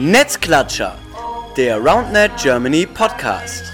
Netzklatscher, der RoundNet Germany Podcast.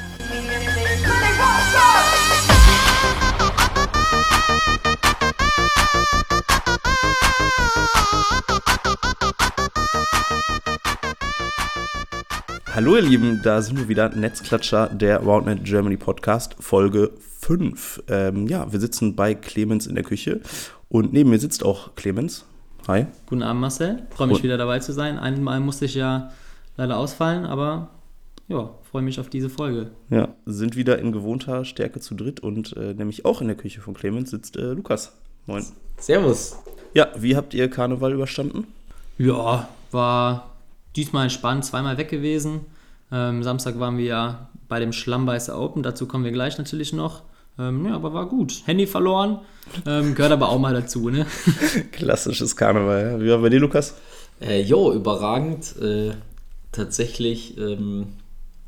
Hallo ihr Lieben, da sind wir wieder, Netzklatscher, der RoundNet Germany Podcast, Folge 5. Ähm, ja, wir sitzen bei Clemens in der Küche und neben mir sitzt auch Clemens. Hi. Guten Abend, Marcel. Freue mich Und- wieder dabei zu sein. Einmal musste ich ja leider ausfallen, aber ja, freue mich auf diese Folge. Ja, sind wieder in gewohnter Stärke zu dritt und äh, nämlich auch in der Küche von Clemens sitzt äh, Lukas. Moin. Servus. Ja, wie habt ihr Karneval überstanden? Ja, war diesmal entspannt, zweimal weg gewesen. Ähm, Samstag waren wir ja bei dem Schlammbeißer Open, dazu kommen wir gleich natürlich noch. Ähm, ja, aber war gut. Handy verloren, ähm, gehört aber auch mal dazu, ne? Klassisches Karneval. Ja. Wie war bei dir, Lukas? Äh, jo, überragend. Äh, tatsächlich ähm,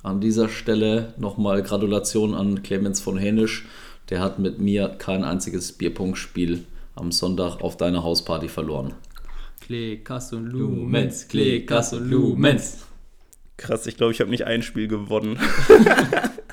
an dieser Stelle nochmal Gratulation an Clemens von Hänisch. Der hat mit mir kein einziges Bierpunktspiel am Sonntag auf deiner Hausparty verloren. Klick, und Lumens, Klick, und Lumens. Krass, ich glaube, ich habe nicht ein Spiel gewonnen.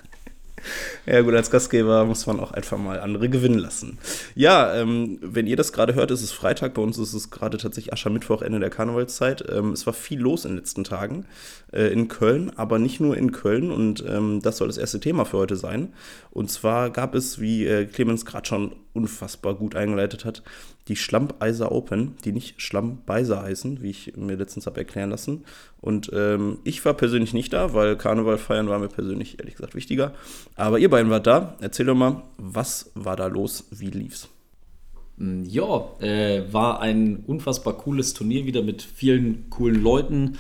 ja gut, als Gastgeber muss man auch einfach mal andere gewinnen lassen. Ja, ähm, wenn ihr das gerade hört, ist es Freitag. Bei uns ist es gerade tatsächlich Aschermittwoch, Ende der Karnevalszeit. Ähm, es war viel los in den letzten Tagen äh, in Köln, aber nicht nur in Köln. Und ähm, das soll das erste Thema für heute sein. Und zwar gab es, wie äh, Clemens gerade schon unfassbar gut eingeleitet hat, die Schlammbeiser Open, die nicht Schlammbeiser heißen, wie ich mir letztens habe erklären lassen. Und ähm, ich war persönlich nicht da, weil Karneval feiern war mir persönlich ehrlich gesagt wichtiger. Aber ihr beiden wart da. Erzähl doch mal, was war da los? Wie lief's? Mm, Ja, äh, war ein unfassbar cooles Turnier wieder mit vielen coolen Leuten,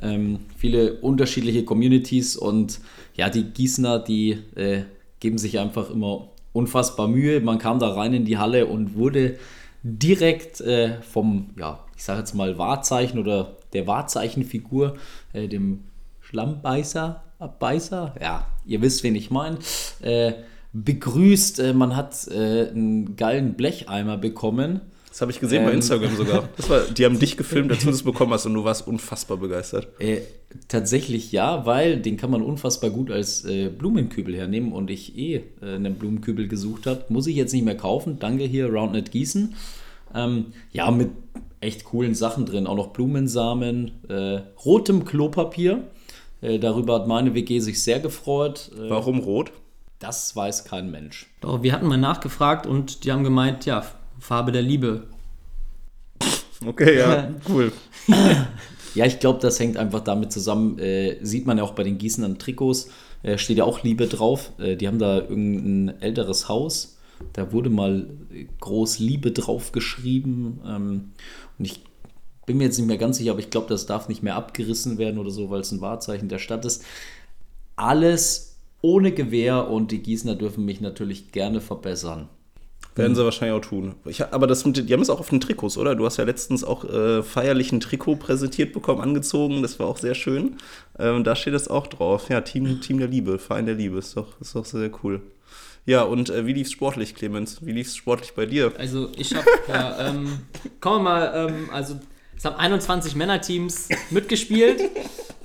ähm, viele unterschiedliche Communities und ja, die Gießener, die äh, geben sich einfach immer unfassbar Mühe. Man kam da rein in die Halle und wurde direkt äh, vom, ja, ich sage jetzt mal Wahrzeichen oder der Wahrzeichenfigur, äh, dem Schlammbeißer, Abbeißer, ja, ihr wisst, wen ich meine, äh, begrüßt. Äh, man hat äh, einen geilen Blecheimer bekommen. Das habe ich gesehen bei Ähm. Instagram sogar. Das war, die haben dich gefilmt, als du das bekommen hast und du warst unfassbar begeistert. Äh, tatsächlich ja, weil den kann man unfassbar gut als äh, Blumenkübel hernehmen und ich eh äh, einen Blumenkübel gesucht habe. Muss ich jetzt nicht mehr kaufen. Danke hier, Roundnet Gießen. Ähm, ja, mit echt coolen Sachen drin. Auch noch Blumensamen, äh, rotem Klopapier. Äh, darüber hat meine WG sich sehr gefreut. Äh, Warum rot? das weiß kein Mensch. Doch, wir hatten mal nachgefragt und die haben gemeint, ja, Farbe der Liebe. Okay, ja, cool. Ja, ich glaube, das hängt einfach damit zusammen. Äh, sieht man ja auch bei den Gießenern Trikots. Äh, steht ja auch Liebe drauf. Äh, die haben da irgendein älteres Haus. Da wurde mal äh, groß Liebe drauf geschrieben. Ähm, und ich bin mir jetzt nicht mehr ganz sicher, aber ich glaube, das darf nicht mehr abgerissen werden oder so, weil es ein Wahrzeichen der Stadt ist. Alles ohne Gewehr und die Gießener dürfen mich natürlich gerne verbessern. Werden sie wahrscheinlich auch tun. Ich, aber das, die haben es auch auf den Trikots, oder? Du hast ja letztens auch äh, feierlich ein Trikot präsentiert bekommen, angezogen. Das war auch sehr schön. Ähm, da steht es auch drauf. Ja, Team, Team der Liebe, Verein der Liebe. Ist doch, ist doch sehr cool. Ja, und äh, wie lief's sportlich, Clemens? Wie lief's sportlich bei dir? Also ich habe, ja, ähm, kommen wir mal, ähm, also es haben 21 Männerteams mitgespielt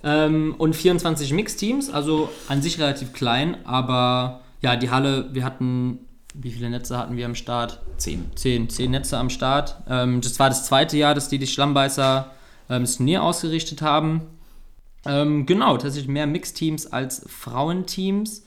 ähm, und 24 Mixteams, also an sich relativ klein, aber ja, die Halle, wir hatten, wie viele Netze hatten wir am Start? Zehn. Zehn, zehn Netze am Start. Ähm, das war das zweite Jahr, dass die die Schlammbeißer ähm, das Turnier ausgerichtet haben. Ähm, genau, tatsächlich mehr Mixteams als Frauenteams.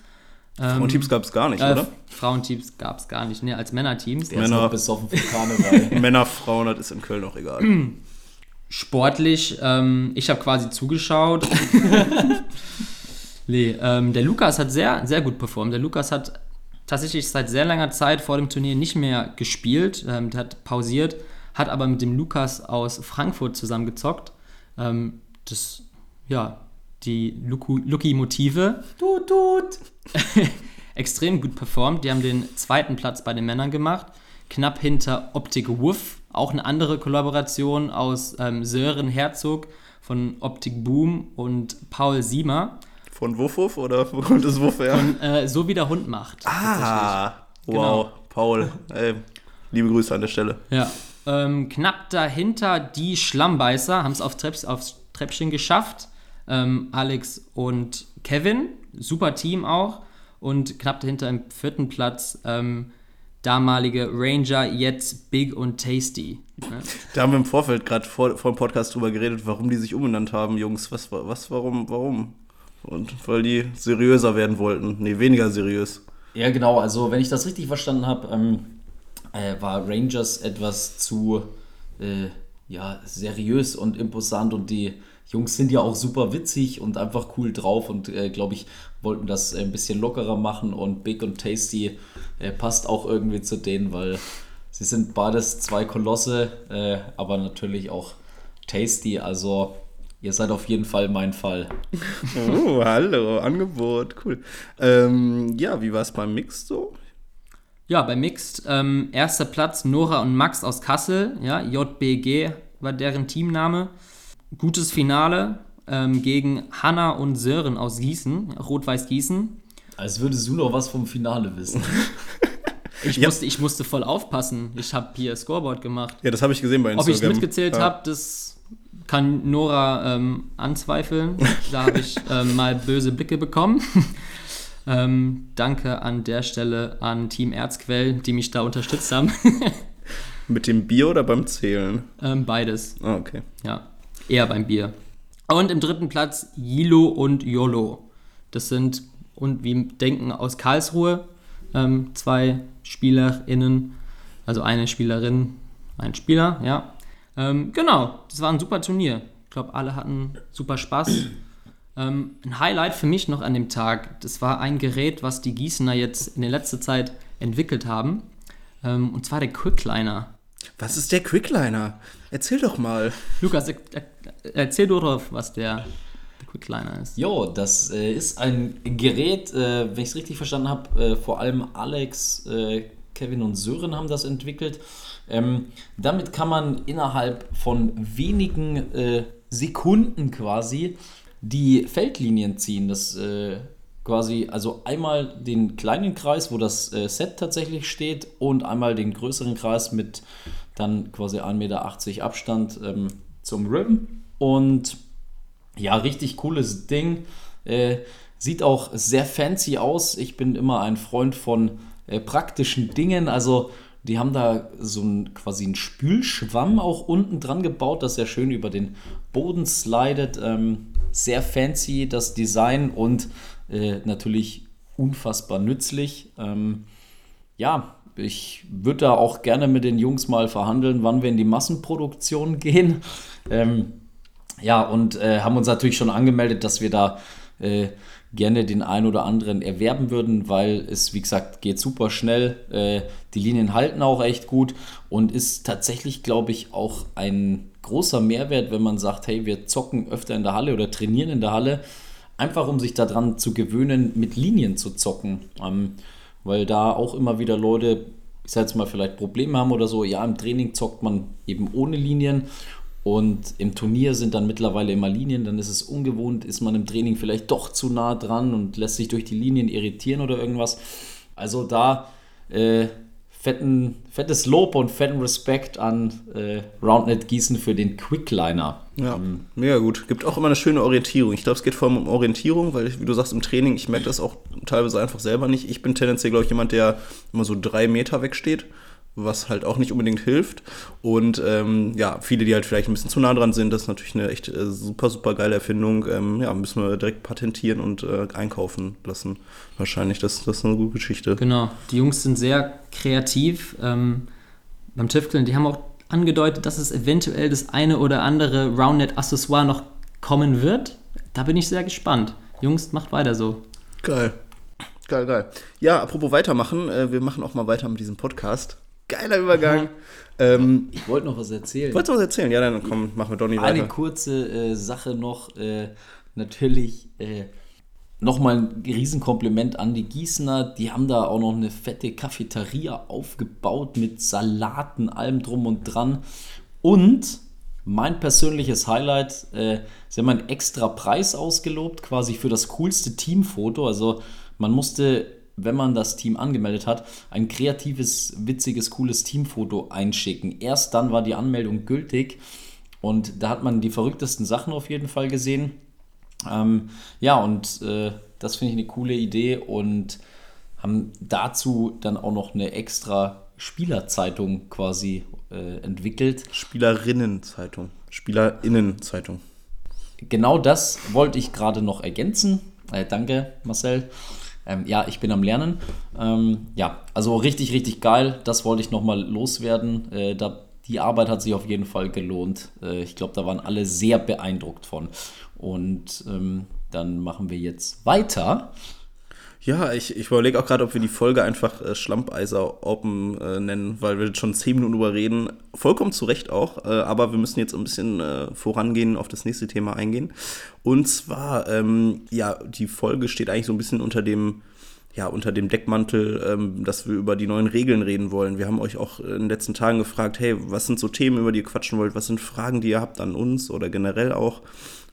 Und Teams gab es gar nicht, Äh, oder? Frauenteams gab es gar nicht, ne, als Männerteams. Der ist Männer- für Karneval. Männer, Frauen, das ist in Köln auch egal. sportlich, ähm, ich habe quasi zugeschaut. nee, ähm, der Lukas hat sehr, sehr gut performt. Der Lukas hat tatsächlich seit sehr langer Zeit vor dem Turnier nicht mehr gespielt. Ähm, der hat pausiert, hat aber mit dem Lukas aus Frankfurt zusammengezockt. Ähm, das, ja, die Lucky-Motive. Tut, tut. Extrem gut performt. Die haben den zweiten Platz bei den Männern gemacht. Knapp hinter Optik Wuff. Auch eine andere Kollaboration aus ähm, Sören Herzog von Optik Boom und Paul Siemer. Von Wuff Wuff oder wo kommt das Wuff her? Äh, so wie der Hund macht. Ah, wow, Genau. Paul. Ey, liebe Grüße an der Stelle. Ja. Ähm, knapp dahinter die Schlammbeißer haben es auf Trepp, aufs Treppchen geschafft. ähm, Alex und Kevin. Super Team auch. Und knapp dahinter im vierten Platz ähm, damalige Ranger, jetzt Big und Tasty. Ne? Da haben wir im Vorfeld gerade vor, vor dem Podcast drüber geredet, warum die sich umbenannt haben, Jungs. Was, was, warum, warum? Und weil die seriöser werden wollten. Nee, weniger seriös. Ja, genau. Also, wenn ich das richtig verstanden habe, ähm, äh, war Rangers etwas zu äh, ja, seriös und imposant und die Jungs sind ja auch super witzig und einfach cool drauf und äh, glaube ich, wollten das ein bisschen lockerer machen und Big und Tasty äh, passt auch irgendwie zu denen, weil sie sind beides zwei Kolosse, äh, aber natürlich auch Tasty, also ihr seid auf jeden Fall mein Fall. Oh, hallo, Angebot, cool. Ähm, ja, wie war es beim Mix so? Ja, bei Mixed, ähm, erster Platz Nora und Max aus Kassel, ja, JBG war deren Teamname. Gutes Finale ähm, gegen Hanna und Sören aus Gießen, Rot-Weiß Gießen. Als würdest du noch was vom Finale wissen. Ich, musste, ich musste voll aufpassen. Ich habe hier Scoreboard gemacht. Ja, das habe ich gesehen bei Ob Instagram. ich es mitgezählt ja. habe, das kann Nora ähm, anzweifeln. Da habe ich ähm, mal böse Blicke bekommen. ähm, danke an der Stelle an Team Erzquell, die mich da unterstützt haben. Mit dem Bier oder beim Zählen? ähm, beides. Ah, okay. Ja, eher beim Bier. Und im dritten Platz Yilo und Yolo. Das sind, und wie denken, aus Karlsruhe ähm, zwei SpielerInnen, also eine Spielerin, ein Spieler, ja. Ähm, genau, das war ein super Turnier. Ich glaube, alle hatten super Spaß. ähm, ein Highlight für mich noch an dem Tag, das war ein Gerät, was die Gießener jetzt in der letzten Zeit entwickelt haben. Ähm, und zwar der Quickliner. Was ist der Quickliner? Erzähl doch mal. Lukas, er, er, erzähl doch, was der, der Quickliner ist. Jo, das äh, ist ein Gerät, äh, wenn ich es richtig verstanden habe, äh, vor allem Alex, äh, Kevin und Sören haben das entwickelt. Ähm, damit kann man innerhalb von wenigen äh, Sekunden quasi die Feldlinien ziehen. Das äh, quasi, also einmal den kleinen Kreis, wo das äh, Set tatsächlich steht, und einmal den größeren Kreis mit dann quasi 1,80 Meter Abstand ähm, zum Rim. Und ja, richtig cooles Ding. Äh, sieht auch sehr fancy aus. Ich bin immer ein Freund von äh, praktischen Dingen. Also, die haben da so ein quasi einen Spülschwamm auch unten dran gebaut, das sehr schön über den Boden slidet. Ähm, sehr fancy das Design und äh, natürlich unfassbar nützlich. Ähm, ja, ich würde da auch gerne mit den Jungs mal verhandeln, wann wir in die Massenproduktion gehen. Ähm, ja, und äh, haben uns natürlich schon angemeldet, dass wir da äh, gerne den einen oder anderen erwerben würden, weil es, wie gesagt, geht super schnell. Äh, die Linien halten auch echt gut und ist tatsächlich, glaube ich, auch ein großer Mehrwert, wenn man sagt, hey, wir zocken öfter in der Halle oder trainieren in der Halle, einfach um sich daran zu gewöhnen, mit Linien zu zocken. Ähm, weil da auch immer wieder Leute, ich sag jetzt mal, vielleicht Probleme haben oder so. Ja, im Training zockt man eben ohne Linien und im Turnier sind dann mittlerweile immer Linien, dann ist es ungewohnt, ist man im Training vielleicht doch zu nah dran und lässt sich durch die Linien irritieren oder irgendwas. Also da äh, fetten, fettes Lob und fetten Respekt an äh, Roundnet Gießen für den Quickliner. Ja, mega gut. Gibt auch immer eine schöne Orientierung. Ich glaube, es geht vor allem um Orientierung, weil, wie du sagst, im Training, ich merke das auch teilweise einfach selber nicht. Ich bin tendenziell, glaube ich, jemand, der immer so drei Meter wegsteht, was halt auch nicht unbedingt hilft. Und ähm, ja, viele, die halt vielleicht ein bisschen zu nah dran sind, das ist natürlich eine echt äh, super, super geile Erfindung. Ähm, ja, müssen wir direkt patentieren und äh, einkaufen lassen. Wahrscheinlich, das, das ist eine gute Geschichte. Genau, die Jungs sind sehr kreativ. Ähm, beim Tüfteln, die haben auch angedeutet, dass es eventuell das eine oder andere Roundnet-Accessoire noch kommen wird. Da bin ich sehr gespannt. Jungs, macht weiter so. Geil. Geil, geil. Ja, apropos weitermachen, äh, wir machen auch mal weiter mit diesem Podcast. Geiler Übergang. Ähm, Ich wollte noch was erzählen. wolltest du was erzählen? Ja, dann komm, machen wir Donny Eine weiter. kurze äh, Sache noch. Äh, natürlich äh, nochmal ein Riesenkompliment an die Gießener. Die haben da auch noch eine fette Cafeteria aufgebaut mit Salaten, allem drum und dran. Und mein persönliches Highlight, äh, sie haben einen extra Preis ausgelobt, quasi für das coolste Teamfoto. Also man musste, wenn man das Team angemeldet hat, ein kreatives, witziges, cooles Teamfoto einschicken. Erst dann war die Anmeldung gültig und da hat man die verrücktesten Sachen auf jeden Fall gesehen. Ähm, ja, und äh, das finde ich eine coole Idee und haben dazu dann auch noch eine extra Spielerzeitung quasi äh, entwickelt. Spielerinnenzeitung. Spielerinnenzeitung. Genau das wollte ich gerade noch ergänzen. Äh, danke, Marcel. Ähm, ja, ich bin am Lernen. Ähm, ja, also richtig, richtig geil. Das wollte ich nochmal loswerden. Äh, da, die Arbeit hat sich auf jeden Fall gelohnt. Äh, ich glaube, da waren alle sehr beeindruckt von. Und ähm, dann machen wir jetzt weiter. Ja, ich, ich überlege auch gerade, ob wir die Folge einfach äh, Schlammpeiser Open äh, nennen, weil wir schon zehn Minuten drüber reden. Vollkommen zu Recht auch, äh, aber wir müssen jetzt ein bisschen äh, vorangehen, auf das nächste Thema eingehen. Und zwar, ähm, ja, die Folge steht eigentlich so ein bisschen unter dem, ja, unter dem Deckmantel, ähm, dass wir über die neuen Regeln reden wollen. Wir haben euch auch in den letzten Tagen gefragt, hey, was sind so Themen, über die ihr quatschen wollt? Was sind Fragen, die ihr habt an uns oder generell auch?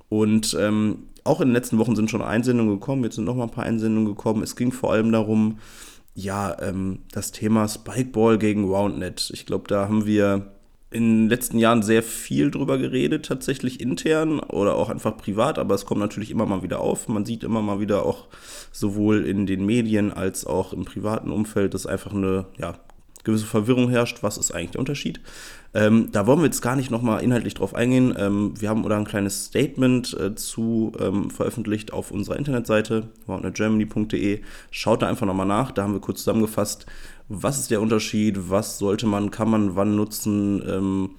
Und ähm, auch in den letzten Wochen sind schon Einsendungen gekommen, jetzt sind noch mal ein paar Einsendungen gekommen. Es ging vor allem darum, ja, ähm, das Thema Spikeball gegen Roundnet. Ich glaube, da haben wir in den letzten Jahren sehr viel drüber geredet, tatsächlich intern oder auch einfach privat, aber es kommt natürlich immer mal wieder auf. Man sieht immer mal wieder auch sowohl in den Medien als auch im privaten Umfeld, dass einfach eine ja, gewisse Verwirrung herrscht, was ist eigentlich der Unterschied. Ähm, da wollen wir jetzt gar nicht nochmal inhaltlich drauf eingehen. Ähm, wir haben oder ein kleines Statement äh, zu ähm, veröffentlicht auf unserer Internetseite, roundnetgermany.de. Schaut da einfach nochmal nach, da haben wir kurz zusammengefasst, was ist der Unterschied, was sollte man, kann man wann nutzen ähm,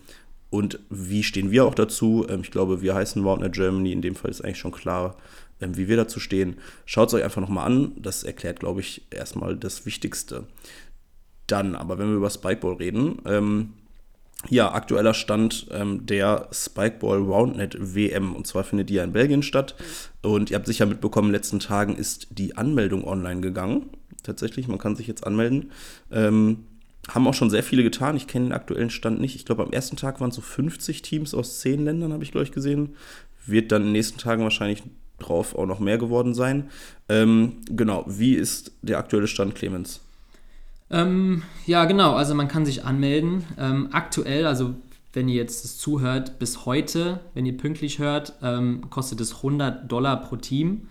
und wie stehen wir auch dazu. Ähm, ich glaube, wir heißen Roundnet Germany, in dem Fall ist eigentlich schon klar, ähm, wie wir dazu stehen. Schaut es euch einfach nochmal an, das erklärt, glaube ich, erstmal das Wichtigste dann. Aber wenn wir über Spikeball reden, ähm, ja, aktueller Stand ähm, der Spikeball Roundnet WM. Und zwar findet die ja in Belgien statt. Und ihr habt sicher mitbekommen, in den letzten Tagen ist die Anmeldung online gegangen. Tatsächlich, man kann sich jetzt anmelden. Ähm, haben auch schon sehr viele getan. Ich kenne den aktuellen Stand nicht. Ich glaube, am ersten Tag waren es so 50 Teams aus 10 Ländern, habe ich, glaube ich, gesehen. Wird dann in den nächsten Tagen wahrscheinlich drauf auch noch mehr geworden sein. Ähm, genau, wie ist der aktuelle Stand, Clemens? Ähm, ja, genau. Also man kann sich anmelden. Ähm, aktuell, also wenn ihr jetzt das zuhört, bis heute, wenn ihr pünktlich hört, ähm, kostet es 100 Dollar pro Team.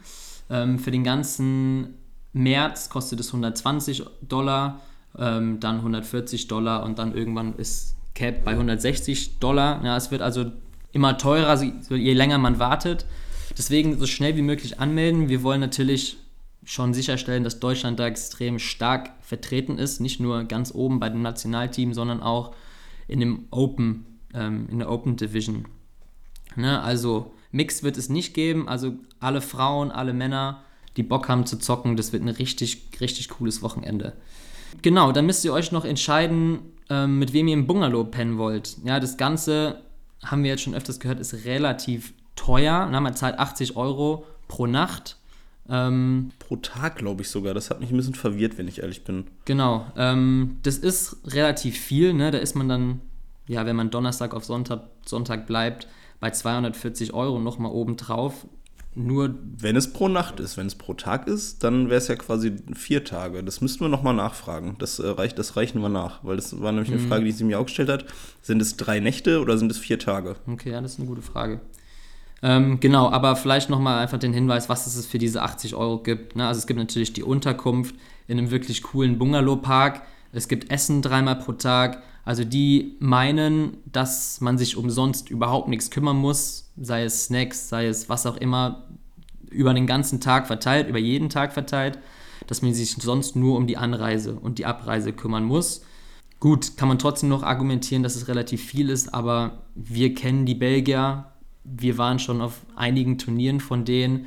Ähm, für den ganzen März kostet es 120 Dollar, ähm, dann 140 Dollar und dann irgendwann ist Cap bei 160 Dollar. Ja, es wird also immer teurer, je länger man wartet. Deswegen so schnell wie möglich anmelden. Wir wollen natürlich schon sicherstellen, dass Deutschland da extrem stark vertreten ist, nicht nur ganz oben bei dem Nationalteam, sondern auch in dem Open, ähm, in der Open Division. Ne? Also Mix wird es nicht geben, also alle Frauen, alle Männer, die Bock haben zu zocken, das wird ein richtig, richtig cooles Wochenende. Genau, dann müsst ihr euch noch entscheiden, ähm, mit wem ihr im Bungalow pennen wollt. Ja, das Ganze, haben wir jetzt schon öfters gehört, ist relativ teuer. Na, man zahlt 80 Euro pro Nacht ähm, Pro Tag, glaube ich sogar. Das hat mich ein bisschen verwirrt, wenn ich ehrlich bin. Genau. Ähm, das ist relativ viel. Ne? Da ist man dann, ja, wenn man Donnerstag auf Sonntag, Sonntag bleibt, bei 240 Euro nochmal obendrauf. Nur. Wenn es pro Nacht ist, wenn es pro Tag ist, dann wäre es ja quasi vier Tage. Das müssten wir nochmal nachfragen. Das, äh, reicht, das reichen wir nach, weil das war nämlich eine mhm. Frage, die sie mir auch gestellt hat. Sind es drei Nächte oder sind es vier Tage? Okay, ja, das ist eine gute Frage. Ähm, genau, aber vielleicht nochmal einfach den Hinweis, was es für diese 80 Euro gibt. Ne? Also es gibt natürlich die Unterkunft in einem wirklich coolen Bungalow-Park. Es gibt Essen dreimal pro Tag. Also die meinen, dass man sich umsonst überhaupt nichts kümmern muss, sei es Snacks, sei es was auch immer, über den ganzen Tag verteilt, über jeden Tag verteilt, dass man sich sonst nur um die Anreise und die Abreise kümmern muss. Gut, kann man trotzdem noch argumentieren, dass es relativ viel ist, aber wir kennen die Belgier, wir waren schon auf einigen Turnieren von denen,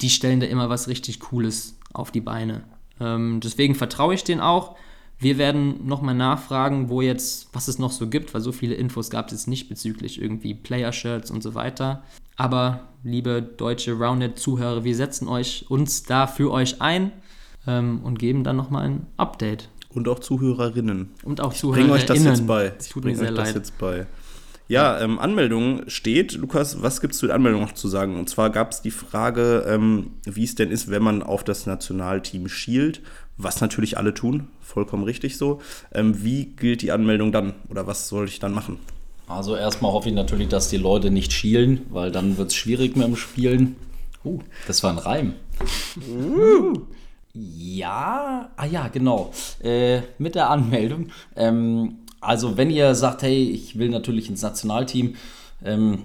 die stellen da immer was richtig Cooles auf die Beine. Ähm, deswegen vertraue ich denen auch. Wir werden nochmal nachfragen, wo jetzt, was es noch so gibt, weil so viele Infos gab es jetzt nicht bezüglich irgendwie Player-Shirts und so weiter. Aber liebe deutsche Rounded-Zuhörer, wir setzen euch uns da für euch ein ähm, und geben dann nochmal ein Update. Und auch Zuhörerinnen. Und auch Zuhörerinnen. Bring euch das jetzt bei. Es tut mir sehr leid. Jetzt bei. Ja, ähm, Anmeldung steht. Lukas, was gibt es zu der Anmeldung noch zu sagen? Und zwar gab es die Frage, ähm, wie es denn ist, wenn man auf das Nationalteam schielt, was natürlich alle tun, vollkommen richtig so. Ähm, wie gilt die Anmeldung dann oder was soll ich dann machen? Also erstmal hoffe ich natürlich, dass die Leute nicht schielen, weil dann wird es schwierig mit dem Spielen. Uh, das war ein Reim. Ja, ah ja, genau. Äh, mit der Anmeldung. Ähm, also wenn ihr sagt, hey, ich will natürlich ins Nationalteam, ähm,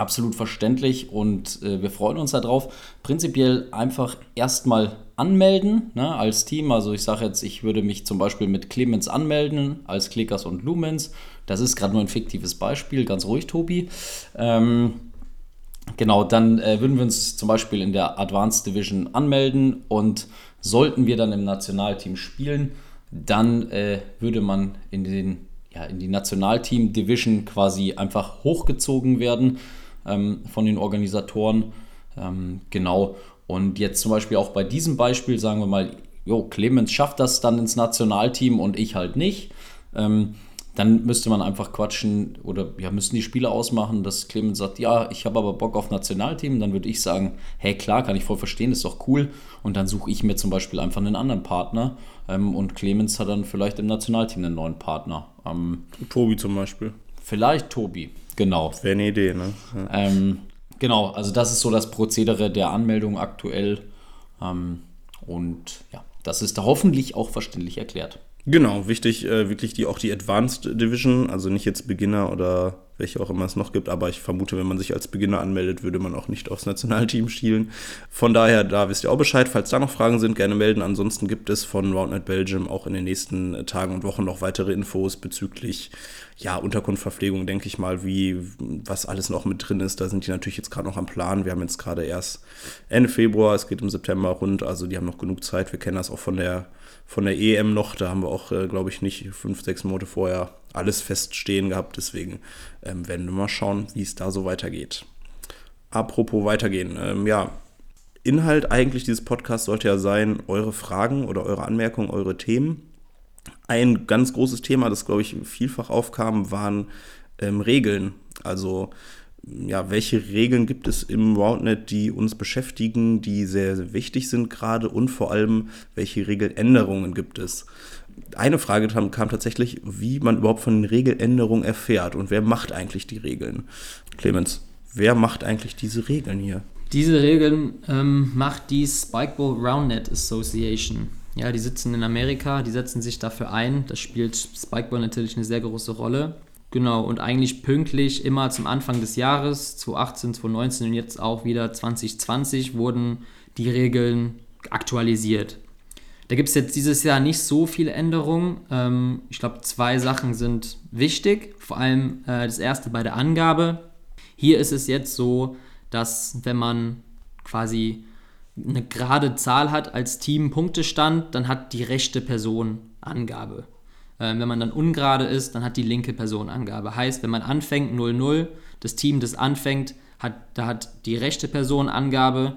absolut verständlich und äh, wir freuen uns darauf. Prinzipiell einfach erstmal anmelden ne, als Team. Also ich sage jetzt, ich würde mich zum Beispiel mit Clemens anmelden als Clickers und Lumens. Das ist gerade nur ein fiktives Beispiel, ganz ruhig, Tobi. Ähm, genau, dann äh, würden wir uns zum Beispiel in der Advanced Division anmelden und sollten wir dann im Nationalteam spielen, dann äh, würde man in, den, ja, in die Nationalteam Division quasi einfach hochgezogen werden ähm, von den Organisatoren. Ähm, genau. Und jetzt zum Beispiel auch bei diesem Beispiel sagen wir mal, jo, Clemens schafft das dann ins Nationalteam und ich halt nicht. Ähm, dann müsste man einfach quatschen oder ja, müssen die Spieler ausmachen, dass Clemens sagt, ja, ich habe aber Bock auf Nationalteam. Dann würde ich sagen, hey, klar, kann ich voll verstehen, ist doch cool. Und dann suche ich mir zum Beispiel einfach einen anderen Partner. Ähm, und Clemens hat dann vielleicht im Nationalteam einen neuen Partner. Ähm, Tobi zum Beispiel. Vielleicht Tobi, genau. Wäre eine Idee, ne? Ja. Ähm, genau, also das ist so das Prozedere der Anmeldung aktuell. Ähm, und ja, das ist da hoffentlich auch verständlich erklärt. Genau, wichtig, äh, wirklich die, auch die Advanced Division, also nicht jetzt Beginner oder welche auch immer es noch gibt, aber ich vermute, wenn man sich als Beginner anmeldet, würde man auch nicht aufs Nationalteam schielen. Von daher, da wisst ihr auch Bescheid. Falls da noch Fragen sind, gerne melden. Ansonsten gibt es von Roundnet Belgium auch in den nächsten Tagen und Wochen noch weitere Infos bezüglich ja, Unterkunftsverpflegung, denke ich mal, wie was alles noch mit drin ist. Da sind die natürlich jetzt gerade noch am Plan. Wir haben jetzt gerade erst Ende Februar, es geht im September rund, also die haben noch genug Zeit. Wir kennen das auch von der von der EM noch. Da haben wir auch, äh, glaube ich, nicht fünf, sechs Monate vorher alles feststehen gehabt. Deswegen ähm, werden wir mal schauen, wie es da so weitergeht. Apropos weitergehen, ähm, ja, Inhalt eigentlich dieses Podcasts sollte ja sein, eure Fragen oder eure Anmerkungen, eure Themen. Ein ganz großes Thema, das, glaube ich, vielfach aufkam, waren ähm, Regeln. Also ja, welche Regeln gibt es im Roundnet, die uns beschäftigen, die sehr, sehr wichtig sind gerade und vor allem, welche Regeländerungen gibt es? Eine Frage kam, tatsächlich, wie man überhaupt von den Regeländerungen erfährt und wer macht eigentlich die Regeln? Clemens, wer macht eigentlich diese Regeln hier? Diese Regeln ähm, macht die Spikeball Roundnet Association. Ja, die sitzen in Amerika, die setzen sich dafür ein. Da spielt Spikeball natürlich eine sehr große Rolle. Genau, und eigentlich pünktlich immer zum Anfang des Jahres, 2018, 2019 und jetzt auch wieder 2020 wurden die Regeln aktualisiert. Da gibt es jetzt dieses Jahr nicht so viele Änderungen. Ähm, ich glaube, zwei Sachen sind wichtig. Vor allem äh, das erste bei der Angabe. Hier ist es jetzt so, dass wenn man quasi eine gerade Zahl hat als Team Punktestand, dann hat die rechte Person Angabe. Ähm, wenn man dann ungerade ist, dann hat die linke Person Angabe. Heißt, wenn man anfängt 0-0, das Team, das anfängt, hat, da hat die rechte Person Angabe.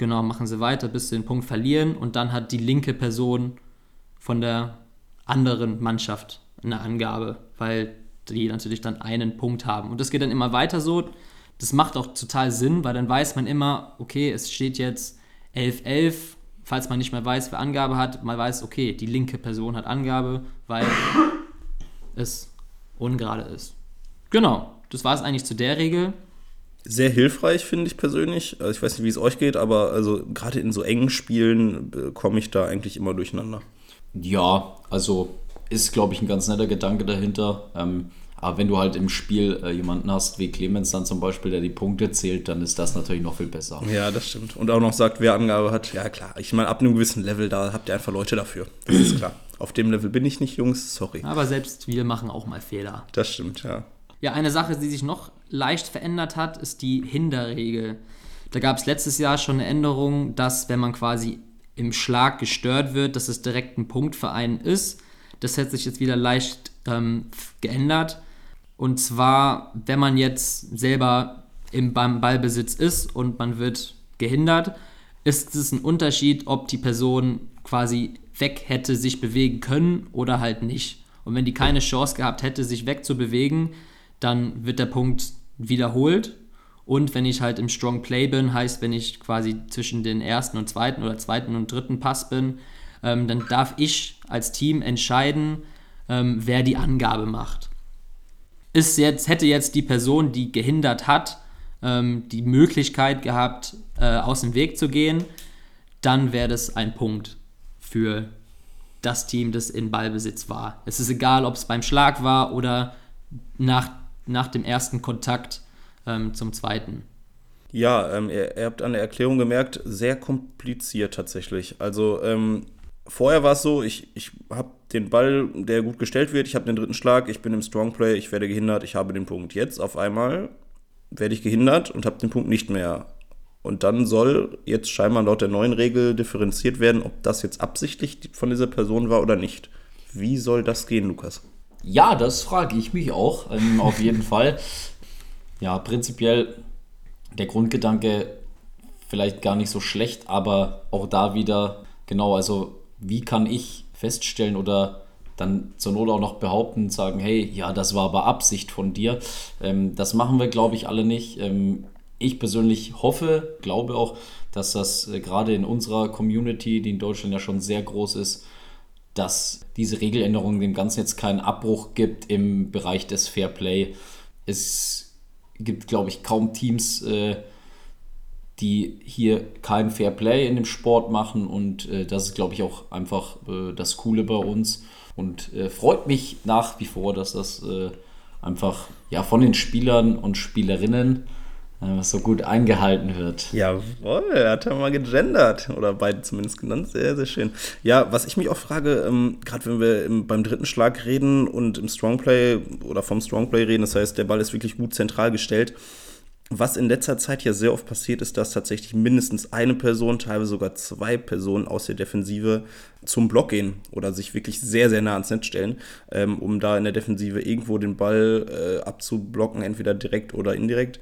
Genau, machen sie weiter, bis sie den Punkt verlieren. Und dann hat die linke Person von der anderen Mannschaft eine Angabe, weil die natürlich dann einen Punkt haben. Und das geht dann immer weiter so. Das macht auch total Sinn, weil dann weiß man immer, okay, es steht jetzt 11-11 falls man nicht mehr weiß, wer Angabe hat, man weiß, okay, die linke Person hat Angabe, weil es ungerade ist. Genau, das war es eigentlich zu der Regel. Sehr hilfreich, finde ich persönlich. Also ich weiß nicht, wie es euch geht, aber also gerade in so engen Spielen äh, komme ich da eigentlich immer durcheinander. Ja, also ist, glaube ich, ein ganz netter Gedanke dahinter. Ähm, aber wenn du halt im Spiel äh, jemanden hast, wie Clemens dann zum Beispiel, der die Punkte zählt, dann ist das natürlich noch viel besser. Ja, das stimmt. Und auch noch sagt, wer Angabe hat. Ja, klar. Ich meine, ab einem gewissen Level, da habt ihr einfach Leute dafür. Das ist klar. Auf dem Level bin ich nicht, Jungs. Sorry. Aber selbst wir machen auch mal Fehler. Das stimmt, ja. Ja, eine Sache, die sich noch leicht verändert hat, ist die Hinderregel. Da gab es letztes Jahr schon eine Änderung, dass wenn man quasi im Schlag gestört wird, dass es direkt ein Punkt für einen ist. Das hat sich jetzt wieder leicht ähm, geändert. Und zwar, wenn man jetzt selber im, beim Ballbesitz ist und man wird gehindert, ist es ein Unterschied, ob die Person quasi weg hätte sich bewegen können oder halt nicht. Und wenn die keine Chance gehabt hätte, sich wegzubewegen, dann wird der Punkt wiederholt. Und wenn ich halt im Strong Play bin, heißt, wenn ich quasi zwischen den ersten und zweiten oder zweiten und dritten Pass bin, ähm, dann darf ich als Team entscheiden, ähm, wer die Angabe macht ist jetzt, hätte jetzt die Person, die gehindert hat, ähm, die Möglichkeit gehabt, äh, aus dem Weg zu gehen, dann wäre das ein Punkt für das Team, das in Ballbesitz war. Es ist egal, ob es beim Schlag war oder nach, nach dem ersten Kontakt ähm, zum zweiten. Ja, ähm, ihr, ihr, habt an der Erklärung gemerkt, sehr kompliziert tatsächlich. Also ähm, vorher war es so, ich, ich habe den Ball, der gut gestellt wird, ich habe den dritten Schlag, ich bin im Strongplay, ich werde gehindert, ich habe den Punkt. Jetzt auf einmal werde ich gehindert und habe den Punkt nicht mehr. Und dann soll jetzt scheinbar laut der neuen Regel differenziert werden, ob das jetzt absichtlich von dieser Person war oder nicht. Wie soll das gehen, Lukas? Ja, das frage ich mich auch, ähm, auf jeden Fall. Ja, prinzipiell der Grundgedanke vielleicht gar nicht so schlecht, aber auch da wieder, genau, also wie kann ich feststellen oder dann zur Not auch noch behaupten, und sagen, hey, ja, das war aber Absicht von dir. Ähm, das machen wir, glaube ich, alle nicht. Ähm, ich persönlich hoffe, glaube auch, dass das äh, gerade in unserer Community, die in Deutschland ja schon sehr groß ist, dass diese Regeländerung dem Ganzen jetzt keinen Abbruch gibt im Bereich des Fairplay. Es gibt, glaube ich, kaum Teams, äh, die hier kein Fairplay in dem Sport machen und äh, das ist, glaube ich, auch einfach äh, das Coole bei uns und äh, freut mich nach wie vor, dass das äh, einfach ja, von den Spielern und Spielerinnen was so gut eingehalten wird. Jawohl, er hat ja mal gegendert. Oder beide zumindest genannt. Sehr, sehr schön. Ja, was ich mich auch frage, ähm, gerade wenn wir im, beim dritten Schlag reden und im Strongplay oder vom Strongplay reden, das heißt, der Ball ist wirklich gut zentral gestellt. Was in letzter Zeit ja sehr oft passiert, ist, dass tatsächlich mindestens eine Person, teilweise sogar zwei Personen aus der Defensive zum Block gehen oder sich wirklich sehr, sehr nah ans Netz stellen, ähm, um da in der Defensive irgendwo den Ball äh, abzublocken, entweder direkt oder indirekt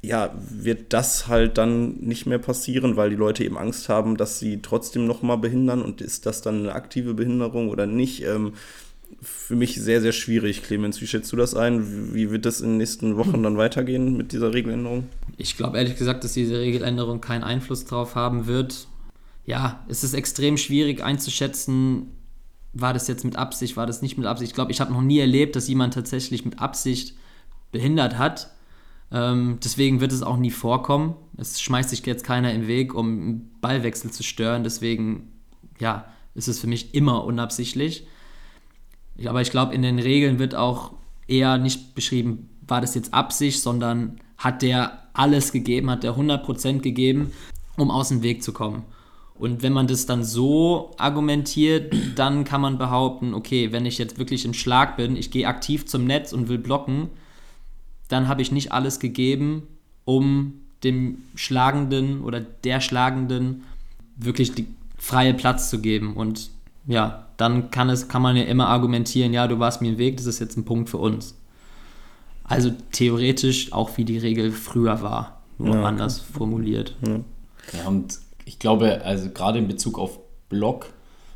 ja, wird das halt dann nicht mehr passieren, weil die Leute eben Angst haben, dass sie trotzdem nochmal behindern und ist das dann eine aktive Behinderung oder nicht? Ähm, für mich sehr, sehr schwierig, Clemens. Wie schätzt du das ein? Wie wird das in den nächsten Wochen dann weitergehen mit dieser Regeländerung? Ich glaube ehrlich gesagt, dass diese Regeländerung keinen Einfluss darauf haben wird. Ja, es ist extrem schwierig einzuschätzen, war das jetzt mit Absicht, war das nicht mit Absicht. Ich glaube, ich habe noch nie erlebt, dass jemand tatsächlich mit Absicht behindert hat. Ähm, deswegen wird es auch nie vorkommen. Es schmeißt sich jetzt keiner im Weg, um einen Ballwechsel zu stören. Deswegen, ja, ist es für mich immer unabsichtlich. Aber ich glaube, in den Regeln wird auch eher nicht beschrieben, war das jetzt Absicht, sondern hat der alles gegeben, hat der 100% gegeben, um aus dem Weg zu kommen. Und wenn man das dann so argumentiert, dann kann man behaupten, okay, wenn ich jetzt wirklich im Schlag bin, ich gehe aktiv zum Netz und will blocken, dann habe ich nicht alles gegeben, um dem Schlagenden oder der Schlagenden wirklich die freie Platz zu geben. Und ja, dann kann, es, kann man ja immer argumentieren, ja, du warst mir im Weg, das ist jetzt ein Punkt für uns. Also theoretisch auch wie die Regel früher war, nur ja, anders okay. formuliert. Ja. ja, und ich glaube, also gerade in Bezug auf Block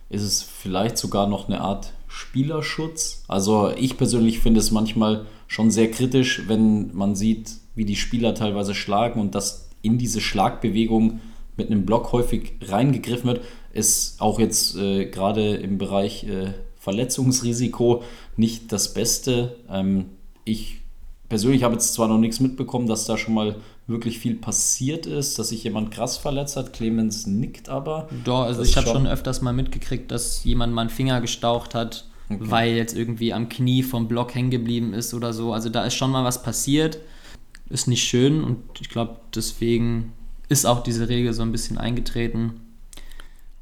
ist es vielleicht sogar noch eine Art Spielerschutz. Also ich persönlich finde es manchmal schon sehr kritisch, wenn man sieht, wie die Spieler teilweise schlagen und dass in diese Schlagbewegung mit einem Block häufig reingegriffen wird, ist auch jetzt äh, gerade im Bereich äh, Verletzungsrisiko nicht das Beste. Ähm, ich persönlich habe jetzt zwar noch nichts mitbekommen, dass da schon mal wirklich viel passiert ist, dass sich jemand krass verletzt hat. Clemens nickt aber. Doch, also ich habe schon öfters mal mitgekriegt, dass jemand mal einen Finger gestaucht hat okay. weil jetzt irgendwie am Knie vom Block hängen geblieben ist oder so. Also da ist schon mal was passiert. Ist nicht schön und ich glaube, deswegen ist auch diese Regel so ein bisschen eingetreten.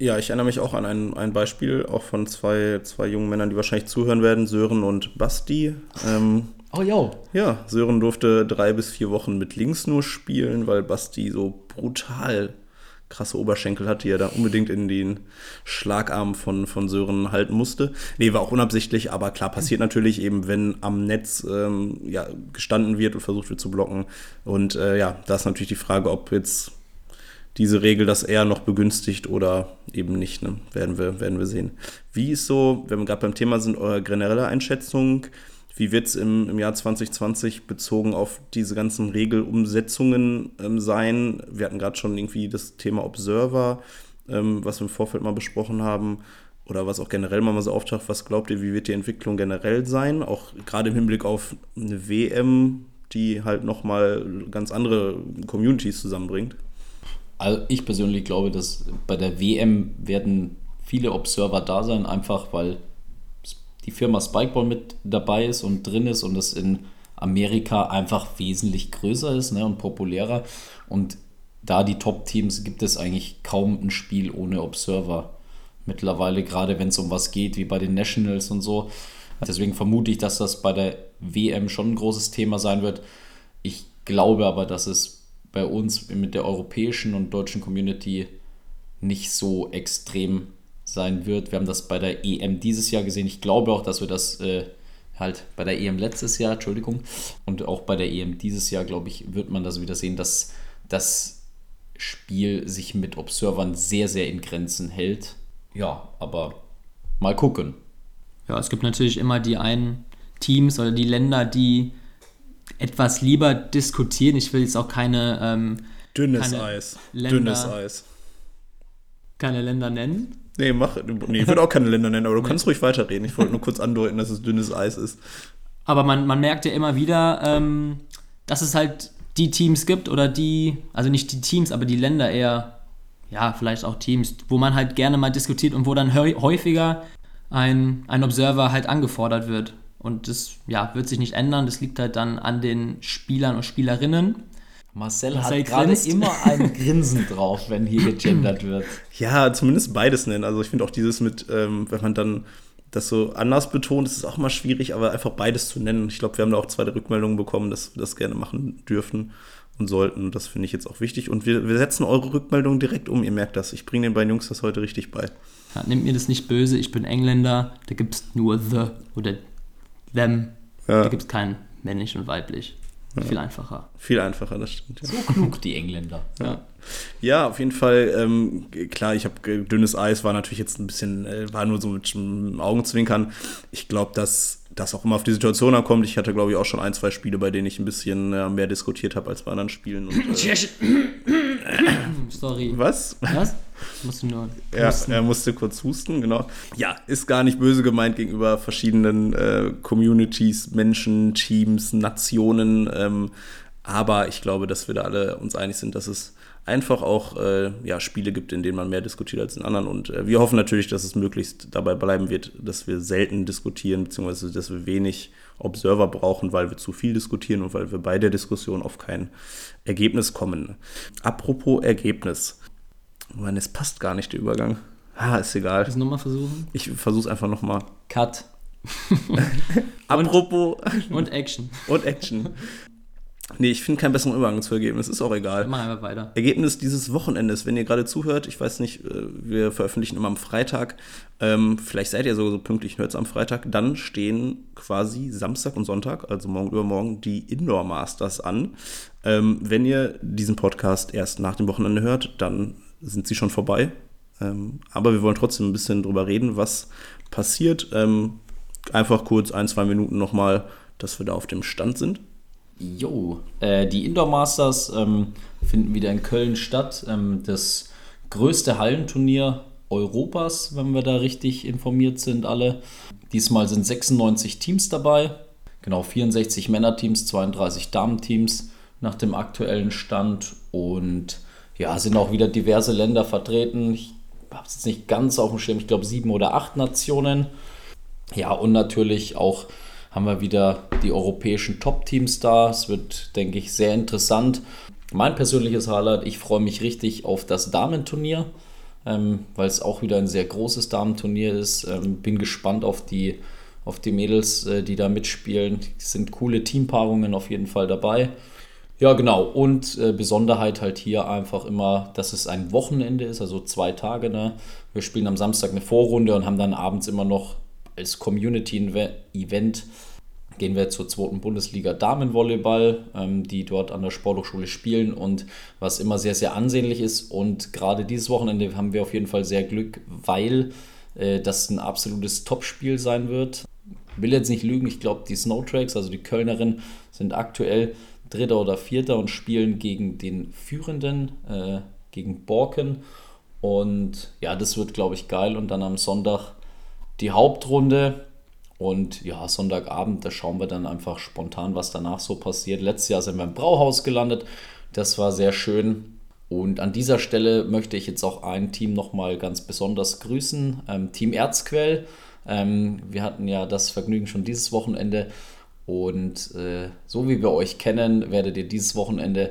Ja, ich erinnere mich auch an ein, ein Beispiel, auch von zwei, zwei jungen Männern, die wahrscheinlich zuhören werden, Sören und Basti. Ähm, oh ja. Ja, Sören durfte drei bis vier Wochen mit links nur spielen, weil Basti so brutal krasse Oberschenkel hat, die er da unbedingt in den Schlagarm von, von Sören halten musste. Nee, war auch unabsichtlich, aber klar, passiert natürlich eben, wenn am Netz ähm, ja, gestanden wird und versucht wird zu blocken. Und äh, ja, da ist natürlich die Frage, ob jetzt diese Regel das eher noch begünstigt oder eben nicht. Ne? Werden, wir, werden wir sehen. Wie ist so, wenn wir gerade beim Thema sind, eure generelle Einschätzung? Wie wird es im, im Jahr 2020 bezogen auf diese ganzen Regelumsetzungen ähm, sein? Wir hatten gerade schon irgendwie das Thema Observer, ähm, was wir im Vorfeld mal besprochen haben. Oder was auch generell mal so auftaucht. Was glaubt ihr, wie wird die Entwicklung generell sein? Auch gerade im Hinblick auf eine WM, die halt nochmal ganz andere Communities zusammenbringt. Also ich persönlich glaube, dass bei der WM werden viele Observer da sein, einfach weil die Firma Spikeball mit dabei ist und drin ist und es in Amerika einfach wesentlich größer ist ne, und populärer. Und da die Top-Teams gibt es eigentlich kaum ein Spiel ohne Observer. Mittlerweile, gerade wenn es um was geht, wie bei den Nationals und so. Deswegen vermute ich, dass das bei der WM schon ein großes Thema sein wird. Ich glaube aber, dass es bei uns mit der europäischen und deutschen Community nicht so extrem sein wird. Wir haben das bei der EM dieses Jahr gesehen. Ich glaube auch, dass wir das äh, halt bei der EM letztes Jahr, Entschuldigung, und auch bei der EM dieses Jahr, glaube ich, wird man das wieder sehen, dass das Spiel sich mit Observern sehr, sehr in Grenzen hält. Ja, aber mal gucken. Ja, es gibt natürlich immer die einen Teams oder die Länder, die etwas lieber diskutieren. Ich will jetzt auch keine ähm, Dünnes keine Eis. Länder- Dünnes Eis. keine Länder nennen. Nee, mach. Nee, ich würde auch keine Länder nennen, aber du kannst ruhig weiterreden. Ich wollte nur kurz andeuten, dass es dünnes Eis ist. Aber man, man merkt ja immer wieder, ähm, dass es halt die Teams gibt oder die, also nicht die Teams, aber die Länder eher, ja, vielleicht auch Teams, wo man halt gerne mal diskutiert und wo dann häu- häufiger ein, ein Observer halt angefordert wird. Und das ja, wird sich nicht ändern. Das liegt halt dann an den Spielern und Spielerinnen. Marcel, Marcel hat gerade immer ein Grinsen drauf, wenn hier gegendert wird. Ja, zumindest beides nennen. Also ich finde auch dieses mit, ähm, wenn man dann das so anders betont, ist es auch mal schwierig, aber einfach beides zu nennen. Ich glaube, wir haben da auch zwei Rückmeldungen bekommen, dass wir das gerne machen dürfen und sollten. Das finde ich jetzt auch wichtig. Und wir, wir setzen eure Rückmeldungen direkt um. Ihr merkt das. Ich bringe den beiden Jungs das heute richtig bei. Ja, nimmt mir das nicht böse, ich bin Engländer, da gibt es nur the oder them. Ja. Da gibt es kein männlich und weiblich. Viel einfacher. Viel einfacher, das stimmt. Ja. So klug, die Engländer. Ja. Ja, auf jeden Fall. Ähm, klar, ich habe dünnes Eis war natürlich jetzt ein bisschen, äh, war nur so mit Augenzwinkern. Ich glaube, dass das auch immer auf die Situation ankommt. Ich hatte, glaube ich, auch schon ein, zwei Spiele, bei denen ich ein bisschen äh, mehr diskutiert habe als bei anderen Spielen. Und, äh, Sorry. was? Was? Musst du nur. Ja, husten. er musste kurz husten, genau. Ja, ist gar nicht böse gemeint gegenüber verschiedenen äh, Communities, Menschen, Teams, Nationen. Ähm, aber ich glaube, dass wir da alle uns einig sind, dass es einfach auch äh, ja, Spiele gibt, in denen man mehr diskutiert als in anderen. Und äh, wir hoffen natürlich, dass es möglichst dabei bleiben wird, dass wir selten diskutieren, beziehungsweise dass wir wenig Observer brauchen, weil wir zu viel diskutieren und weil wir bei der Diskussion auf kein Ergebnis kommen. Apropos Ergebnis. Mann, es passt gar nicht der Übergang. Ah, ist egal. Das nochmal versuchen. Ich versuch's einfach nochmal. Cut. Apropos Und Action. und Action. Nee, ich finde keinen besseren Übergang zu Ergebnis. Ist auch egal. Mach einfach weiter. Ergebnis dieses Wochenendes, wenn ihr gerade zuhört, ich weiß nicht, äh, wir veröffentlichen immer am Freitag, ähm, vielleicht seid ihr so, so pünktlich, hört es am Freitag, dann stehen quasi Samstag und Sonntag, also morgen übermorgen, die Indoor Masters an. Ähm, wenn ihr diesen Podcast erst nach dem Wochenende hört, dann sind sie schon vorbei. Ähm, aber wir wollen trotzdem ein bisschen drüber reden, was passiert. Ähm, einfach kurz ein, zwei Minuten nochmal, dass wir da auf dem Stand sind. Jo, äh, die Indoor Masters ähm, finden wieder in Köln statt. Ähm, das größte Hallenturnier Europas, wenn wir da richtig informiert sind, alle. Diesmal sind 96 Teams dabei. Genau, 64 Männerteams, 32 Damenteams nach dem aktuellen Stand. Und ja, sind auch wieder diverse Länder vertreten. Ich habe es jetzt nicht ganz auf dem Schirm, ich glaube sieben oder acht Nationen. Ja, und natürlich auch haben wir wieder die europäischen Top-Teams da. Es wird, denke ich, sehr interessant. Mein persönliches Highlight, ich freue mich richtig auf das Damenturnier, ähm, weil es auch wieder ein sehr großes Damenturnier ist. Ähm, bin gespannt auf die, auf die Mädels, äh, die da mitspielen. Es sind coole Teampaarungen auf jeden Fall dabei. Ja, genau. Und äh, Besonderheit halt hier einfach immer, dass es ein Wochenende ist, also zwei Tage. Ne? Wir spielen am Samstag eine Vorrunde und haben dann abends immer noch als Community-Event gehen wir zur zweiten Bundesliga Damenvolleyball, ähm, die dort an der Sporthochschule spielen und was immer sehr, sehr ansehnlich ist. Und gerade dieses Wochenende haben wir auf jeden Fall sehr Glück, weil äh, das ein absolutes Topspiel sein wird. Ich will jetzt nicht lügen, ich glaube, die Snowtracks, also die Kölnerinnen, sind aktuell Dritter oder Vierter und spielen gegen den Führenden, äh, gegen Borken. Und ja, das wird, glaube ich, geil. Und dann am Sonntag die Hauptrunde. Und ja, Sonntagabend, da schauen wir dann einfach spontan, was danach so passiert. Letztes Jahr sind wir im Brauhaus gelandet. Das war sehr schön. Und an dieser Stelle möchte ich jetzt auch ein Team nochmal ganz besonders grüßen, ähm, Team Erzquell. Ähm, wir hatten ja das Vergnügen schon dieses Wochenende und äh, so wie wir euch kennen, werdet ihr dieses Wochenende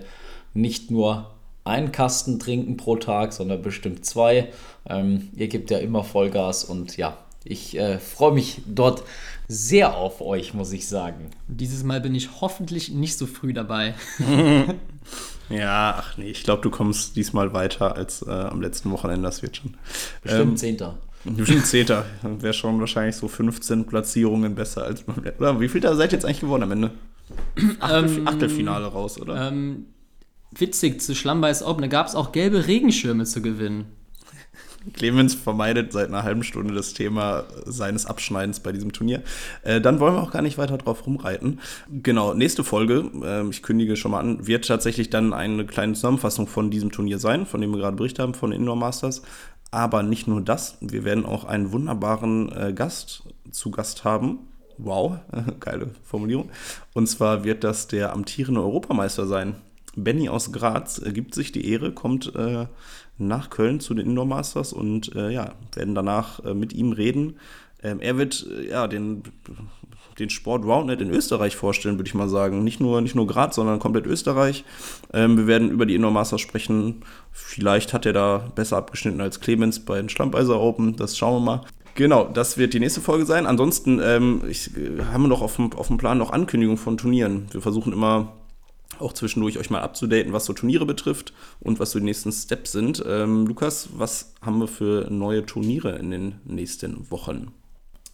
nicht nur einen Kasten trinken pro Tag, sondern bestimmt zwei. Ähm, ihr gebt ja immer Vollgas und ja, ich äh, freue mich dort sehr auf euch, muss ich sagen. Dieses Mal bin ich hoffentlich nicht so früh dabei. Ja, ach nee, ich glaube, du kommst diesmal weiter als äh, am letzten Wochenende, das wird schon. Bestimmt Ähm, Zehnter. Bestimmt Zehnter. Wäre schon wahrscheinlich so 15 Platzierungen besser als beim letzten. Oder wie viel da seid ihr jetzt eigentlich geworden am Ende? Achtel, Ähm, Achtelfinale raus, oder? Ähm, witzig, zu Schlammbeiß Open, da gab es auch gelbe Regenschirme zu gewinnen. Clemens vermeidet seit einer halben Stunde das Thema seines Abschneidens bei diesem Turnier. Äh, dann wollen wir auch gar nicht weiter drauf rumreiten. Genau, nächste Folge, äh, ich kündige schon mal an, wird tatsächlich dann eine kleine Zusammenfassung von diesem Turnier sein, von dem wir gerade berichtet haben, von Indoor Masters. Aber nicht nur das, wir werden auch einen wunderbaren äh, Gast zu Gast haben. Wow, geile Formulierung. Und zwar wird das der amtierende Europameister sein. Benny aus Graz gibt sich die Ehre, kommt äh, nach Köln zu den Indoor Masters und äh, ja, werden danach äh, mit ihm reden. Ähm, er wird äh, ja den, den Sport Roundnet in Österreich vorstellen, würde ich mal sagen. Nicht nur, nicht nur Graz, sondern komplett Österreich. Ähm, wir werden über die Indoor Masters sprechen. Vielleicht hat er da besser abgeschnitten als Clemens bei den Schlammpeiser Open. Das schauen wir mal. Genau, das wird die nächste Folge sein. Ansonsten ähm, ich, äh, haben wir noch auf dem, auf dem Plan noch Ankündigungen von Turnieren. Wir versuchen immer auch zwischendurch euch mal abzudaten, was so Turniere betrifft und was so die nächsten Steps sind. Ähm, Lukas, was haben wir für neue Turniere in den nächsten Wochen?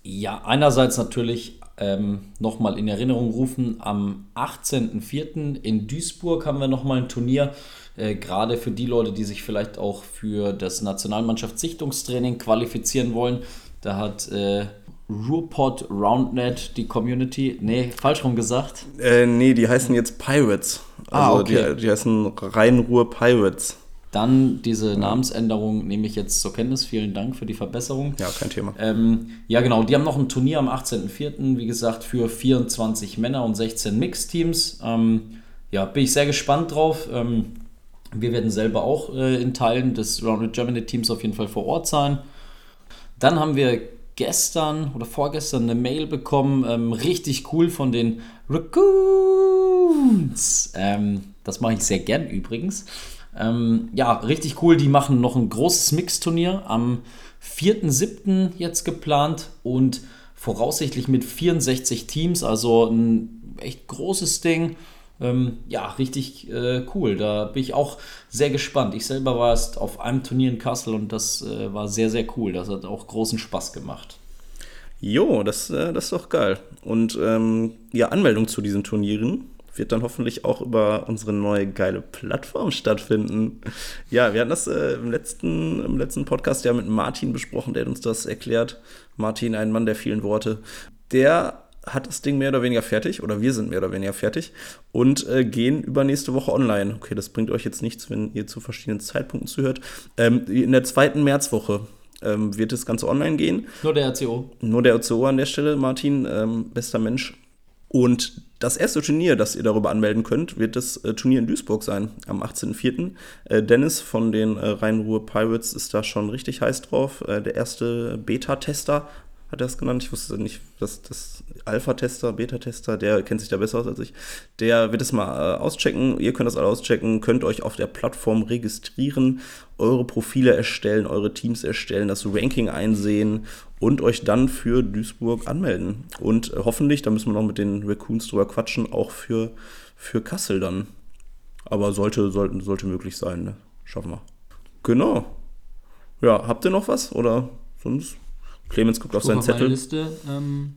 Ja, einerseits natürlich ähm, nochmal in Erinnerung rufen, am 18.04. in Duisburg haben wir nochmal ein Turnier, äh, gerade für die Leute, die sich vielleicht auch für das Nationalmannschaftssichtungstraining qualifizieren wollen. Da hat äh, Ruhrpott Roundnet die Community, nee, falsch rum gesagt, Äh, nee, die heißen jetzt Pirates. Ah, Also okay. die, die heißen Rhein-Ruhr Pirates. Dann diese Namensänderung nehme ich jetzt zur Kenntnis. Vielen Dank für die Verbesserung. Ja, kein Thema. Ähm, ja, genau. Die haben noch ein Turnier am 18.04., wie gesagt, für 24 Männer und 16 Mixteams. Ähm, ja, bin ich sehr gespannt drauf. Ähm, wir werden selber auch äh, in Teilen des Rounded Germany Teams auf jeden Fall vor Ort sein. Dann haben wir gestern oder vorgestern eine Mail bekommen, ähm, richtig cool von den Raccoons. Ähm, das mache ich sehr gern übrigens. Ähm, ja, richtig cool. Die machen noch ein großes Mixturnier am 4.7. jetzt geplant und voraussichtlich mit 64 Teams, also ein echt großes Ding. Ähm, ja, richtig äh, cool. Da bin ich auch sehr gespannt. Ich selber war erst auf einem Turnier in Kassel und das äh, war sehr, sehr cool. Das hat auch großen Spaß gemacht. Jo, das, äh, das ist doch geil. Und ähm, ja, Anmeldung zu diesen Turnieren wird dann hoffentlich auch über unsere neue geile Plattform stattfinden. Ja, wir hatten das äh, im, letzten, im letzten Podcast ja mit Martin besprochen, der hat uns das erklärt. Martin, ein Mann der vielen Worte. Der hat das Ding mehr oder weniger fertig, oder wir sind mehr oder weniger fertig und äh, gehen übernächste Woche online. Okay, das bringt euch jetzt nichts, wenn ihr zu verschiedenen Zeitpunkten zuhört. Ähm, in der zweiten Märzwoche ähm, wird das Ganze online gehen. Nur der RCO. Nur der OCO an der Stelle, Martin, ähm, bester Mensch. Und das erste Turnier, das ihr darüber anmelden könnt, wird das äh, Turnier in Duisburg sein, am 18.04. Äh, Dennis von den äh, Rhein-Ruhr Pirates ist da schon richtig heiß drauf. Äh, der erste Beta-Tester hat er es genannt. Ich wusste nicht, dass das Alpha-Tester, Beta-Tester, der kennt sich da besser aus als ich. Der wird es mal äh, auschecken. Ihr könnt das alle auschecken, könnt euch auf der Plattform registrieren, eure Profile erstellen, eure Teams erstellen, das Ranking einsehen und euch dann für Duisburg anmelden. Und äh, hoffentlich, da müssen wir noch mit den Raccoons drüber quatschen, auch für, für Kassel dann. Aber sollte, sollte, sollte möglich sein, ne? Schaffen wir. Genau. Ja, habt ihr noch was? Oder sonst? Clemens guckt auf seinen auf Zettel. Liste. Ähm,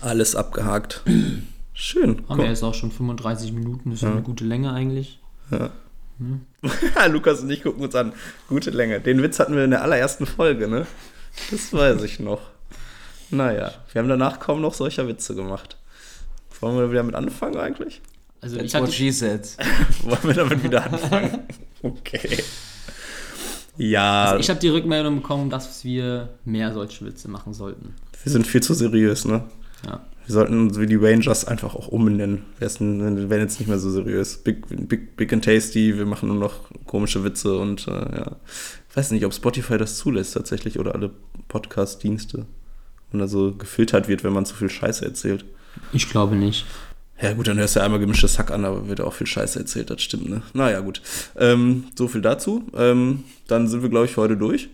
Alles abgehakt. Schön. haben wir jetzt auch schon 35 Minuten. Das ist ja. eine gute Länge eigentlich. Lukas und ich gucken uns an. Gute Länge. Den Witz hatten wir in der allerersten Folge, ne? Das weiß ich noch. Naja, wir haben danach kaum noch solcher Witze gemacht. Wollen wir wieder mit anfangen eigentlich? Also That's ich hatte, what she said. Wollen wir damit wieder anfangen? Okay. Ja, also ich habe die Rückmeldung bekommen, dass wir mehr solche Witze machen sollten. wir sind viel zu seriös, ne? Ja. Wir sollten uns wie die Rangers einfach auch umbenennen. Wir werden jetzt nicht mehr so seriös. Big, big, big and tasty, wir machen nur noch komische Witze und äh, ja. Ich weiß nicht, ob Spotify das zulässt tatsächlich oder alle Podcast-Dienste. Und da so gefiltert wird, wenn man zu viel Scheiße erzählt. Ich glaube nicht. Ja, gut, dann hörst du ja einmal gemischtes Hack an, aber wird auch viel Scheiße erzählt, das stimmt, ne? Naja, gut. Ähm, so viel dazu. Ähm, dann sind wir, glaube ich, für heute durch.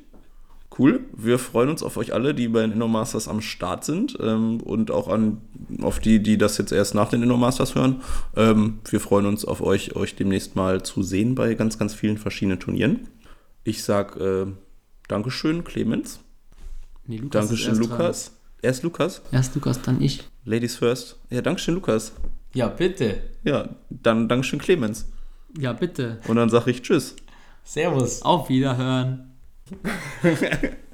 Cool. Wir freuen uns auf euch alle, die bei den InnoMasters am Start sind ähm, und auch an, auf die, die das jetzt erst nach den InnoMasters hören. Ähm, wir freuen uns auf euch, euch demnächst mal zu sehen bei ganz, ganz vielen verschiedenen Turnieren. Ich sag äh, Dankeschön, Clemens. Nee, Lukas Dankeschön, Lukas. Erst Lukas. Erst Lukas, dann ich. Ladies first. Ja, Dankeschön, Lukas. Ja, bitte. Ja, dann Dankeschön, Clemens. Ja, bitte. Und dann sage ich Tschüss. Servus. Auf Wiederhören.